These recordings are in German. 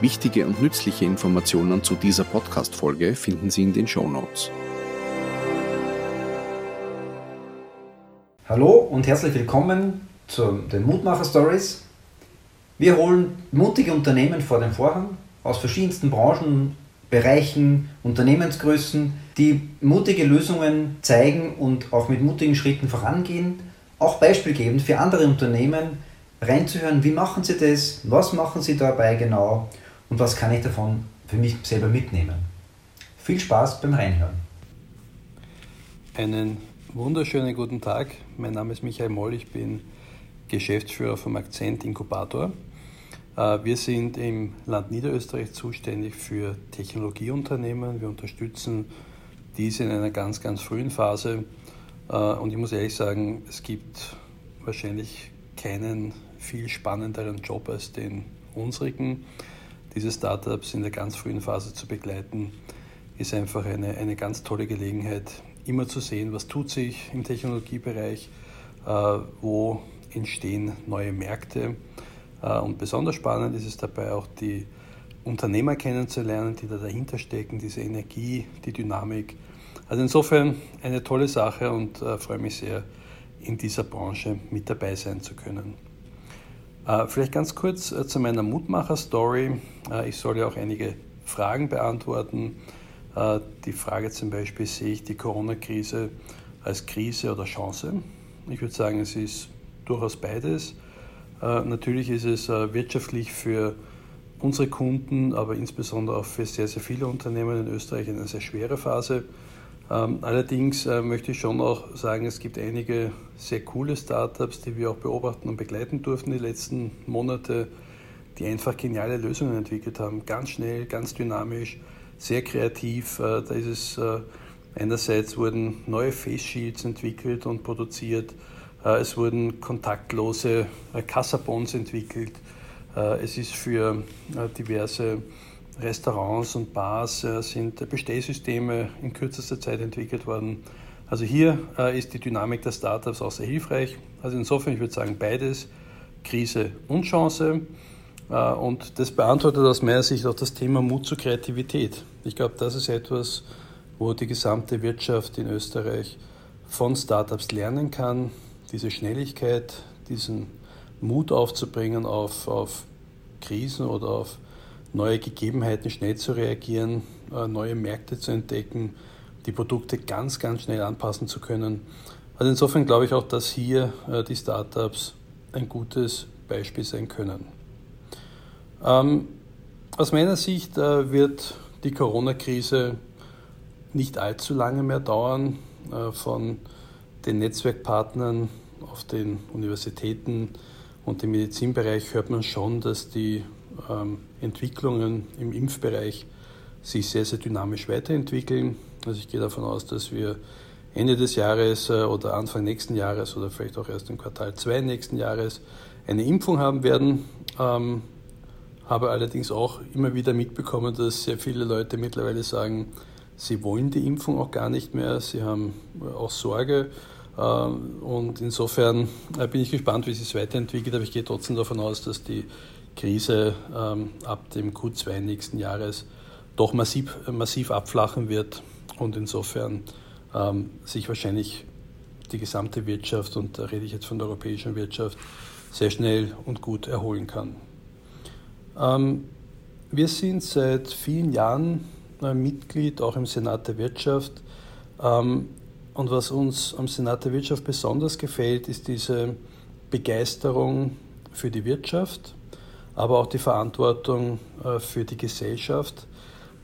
Wichtige und nützliche Informationen zu dieser Podcast-Folge finden Sie in den Show Notes. Hallo und herzlich willkommen zu den Mutmacher Stories. Wir holen mutige Unternehmen vor den Vorhang aus verschiedensten Branchen, Bereichen, Unternehmensgrößen, die mutige Lösungen zeigen und auch mit mutigen Schritten vorangehen, auch beispielgebend für andere Unternehmen reinzuhören, wie machen sie das, was machen sie dabei genau und was kann ich davon für mich selber mitnehmen. Viel Spaß beim Reinhören. Einen wunderschönen guten Tag. Mein Name ist Michael Moll, ich bin Geschäftsführer vom Akzent Inkubator. Äh, wir sind im Land Niederösterreich zuständig für Technologieunternehmen. Wir unterstützen diese in einer ganz, ganz frühen Phase. Äh, und ich muss ehrlich sagen, es gibt wahrscheinlich keinen viel spannenderen Job als den unsrigen. Diese Startups in der ganz frühen Phase zu begleiten, ist einfach eine, eine ganz tolle Gelegenheit, immer zu sehen, was tut sich im Technologiebereich, äh, wo entstehen neue Märkte. Äh, und besonders spannend ist es dabei auch, die Unternehmer kennenzulernen, die da dahinter stecken, diese Energie, die Dynamik. Also insofern eine tolle Sache und äh, freue mich sehr, in dieser Branche mit dabei sein zu können. Äh, vielleicht ganz kurz äh, zu meiner Mutmacher-Story. Äh, ich soll ja auch einige Fragen beantworten. Die Frage zum Beispiel, sehe ich die Corona-Krise als Krise oder Chance? Ich würde sagen, es ist durchaus beides. Natürlich ist es wirtschaftlich für unsere Kunden, aber insbesondere auch für sehr, sehr viele Unternehmen in Österreich eine sehr schwere Phase. Ähm, allerdings äh, möchte ich schon auch sagen, es gibt einige sehr coole Startups, die wir auch beobachten und begleiten durften die letzten Monate, die einfach geniale Lösungen entwickelt haben. Ganz schnell, ganz dynamisch, sehr kreativ. Äh, da ist es äh, einerseits wurden neue Face Shields entwickelt und produziert. Es wurden kontaktlose Kassabons entwickelt. Es ist für diverse Restaurants und Bars äh, sind Bestellsysteme in kürzester Zeit entwickelt worden. Also hier äh, ist die Dynamik der Startups auch sehr hilfreich. Also insofern, ich würde sagen, beides, Krise und Chance. Äh, und das beantwortet aus meiner Sicht auch das Thema Mut zur Kreativität. Ich glaube, das ist etwas, wo die gesamte Wirtschaft in Österreich von Startups lernen kann, diese Schnelligkeit, diesen Mut aufzubringen auf, auf Krisen oder auf neue Gegebenheiten schnell zu reagieren, äh, neue Märkte zu entdecken, die Produkte ganz, ganz schnell anpassen zu können. Also insofern glaube ich auch, dass hier äh, die Startups ein gutes Beispiel sein können. Ähm, aus meiner Sicht äh, wird die Corona-Krise nicht allzu lange mehr dauern. Von den Netzwerkpartnern auf den Universitäten und im Medizinbereich hört man schon, dass die Entwicklungen im Impfbereich sich sehr, sehr dynamisch weiterentwickeln. Also ich gehe davon aus, dass wir Ende des Jahres äh, oder Anfang nächsten Jahres oder vielleicht auch erst im Quartal 2 nächsten Jahres eine Impfung haben werden. Ähm, habe allerdings auch immer wieder mitbekommen, dass sehr viele Leute mittlerweile sagen, sie wollen die Impfung auch gar nicht mehr, sie haben auch Sorge. Ähm, und insofern äh, bin ich gespannt, wie sich es weiterentwickelt, aber ich gehe trotzdem davon aus, dass die Krise ähm, ab dem Q2 nächsten Jahres doch massiv, massiv abflachen wird und insofern ähm, sich wahrscheinlich die gesamte Wirtschaft, und da rede ich jetzt von der europäischen Wirtschaft, sehr schnell und gut erholen kann. Wir sind seit vielen Jahren äh, Mitglied auch im Senat der Wirtschaft. Und was uns am Senat der Wirtschaft besonders gefällt, ist diese Begeisterung für die Wirtschaft, aber auch die Verantwortung äh, für die Gesellschaft.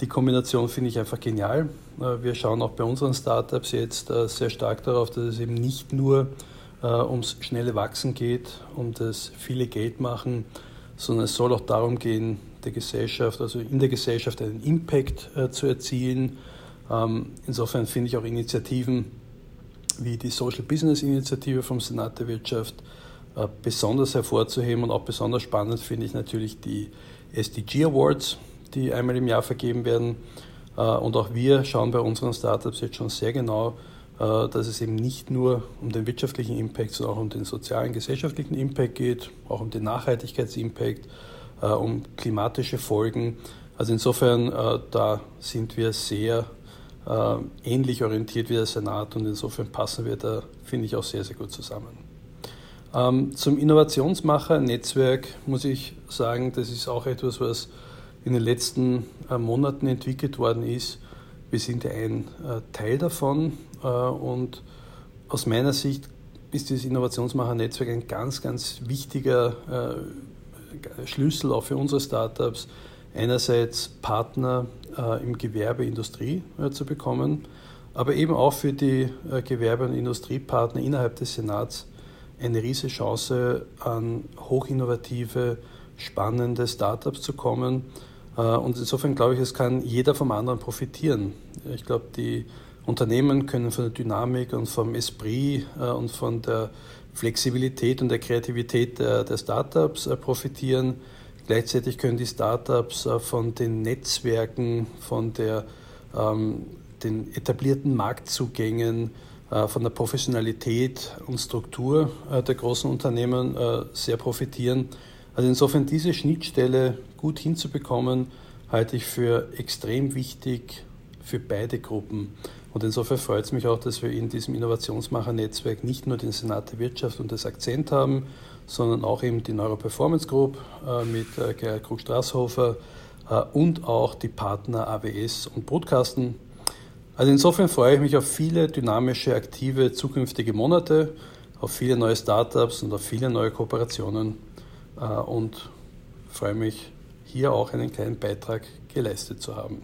Die Kombination finde ich einfach genial. Äh, wir schauen auch bei unseren Startups jetzt äh, sehr stark darauf, dass es eben nicht nur ums schnelle Wachsen geht, um das viele Geld machen, sondern es soll auch darum gehen, der Gesellschaft, also in der Gesellschaft einen Impact zu erzielen. Ähm, insofern finde ich auch Initiativen wie die Social Business Initiative vom Senat der Wirtschaft äh, besonders hervorzuheben und auch besonders spannend finde ich natürlich die SDG Awards, die einmal im Jahr vergeben werden. Äh, und auch wir schauen bei unseren Startups jetzt schon sehr genau, äh, dass es eben nicht nur um den wirtschaftlichen Impact, sondern auch um den sozialen, gesellschaftlichen Impact geht, auch um den Nachhaltigkeitsimpact, um klimatische Folgen. Also insofern, da sind wir sehr ähnlich orientiert wie der Senat und insofern passen wir da, finde ich, auch sehr, sehr gut zusammen. Ähm, zum Innovationsmacher-Netzwerk muss ich sagen, das ist auch etwas, was in den letzten Monaten entwickelt worden ist. Wir sind ein Teil davon. Äh, und aus meiner Sicht ist dieses Innovationsmacher-Netzwerk ein ganz, ganz wichtiger äh, Schlüssel auch für unsere Startups. Einerseits Partner äh, im Gewerbe, Industrie zu bekommen, aber eben auch für die Gewerbe- und Industriepartner innerhalb des Senats eine riesige Chance, an hochinnovative, spannende Startups zu kommen. Und insofern glaube ich, es kann jeder vom anderen profitieren. Ich glaube, die Unternehmen können von der Dynamik und vom Esprit äh, und von der Flexibilität und der Kreativität der, der Startups äh, profitieren. Gleichzeitig können die Startups äh, von den Netzwerken, von der, ähm, den etablierten Marktzugängen, von der Professionalität und Struktur der großen Unternehmen sehr profitieren. Also insofern diese Schnittstelle gut hinzubekommen, halte ich für extrem wichtig für beide Gruppen. Und insofern freut es mich auch, dass wir in diesem Innovationsmacher-Netzwerk nicht nur den Senat der Wirtschaft und das Akzent haben, sondern auch eben die Neuroperformance Group äh, mit äh, Gerhard Krug-Straßhofer äh, und auch die Partner AWS und Brutkasten. Also insofern freue ich mich auf viele dynamische, aktive zukünftige Monate, auf viele neue Startups und auf viele neue Kooperationen und freue mich, hier auch einen kleinen Beitrag geleistet zu haben.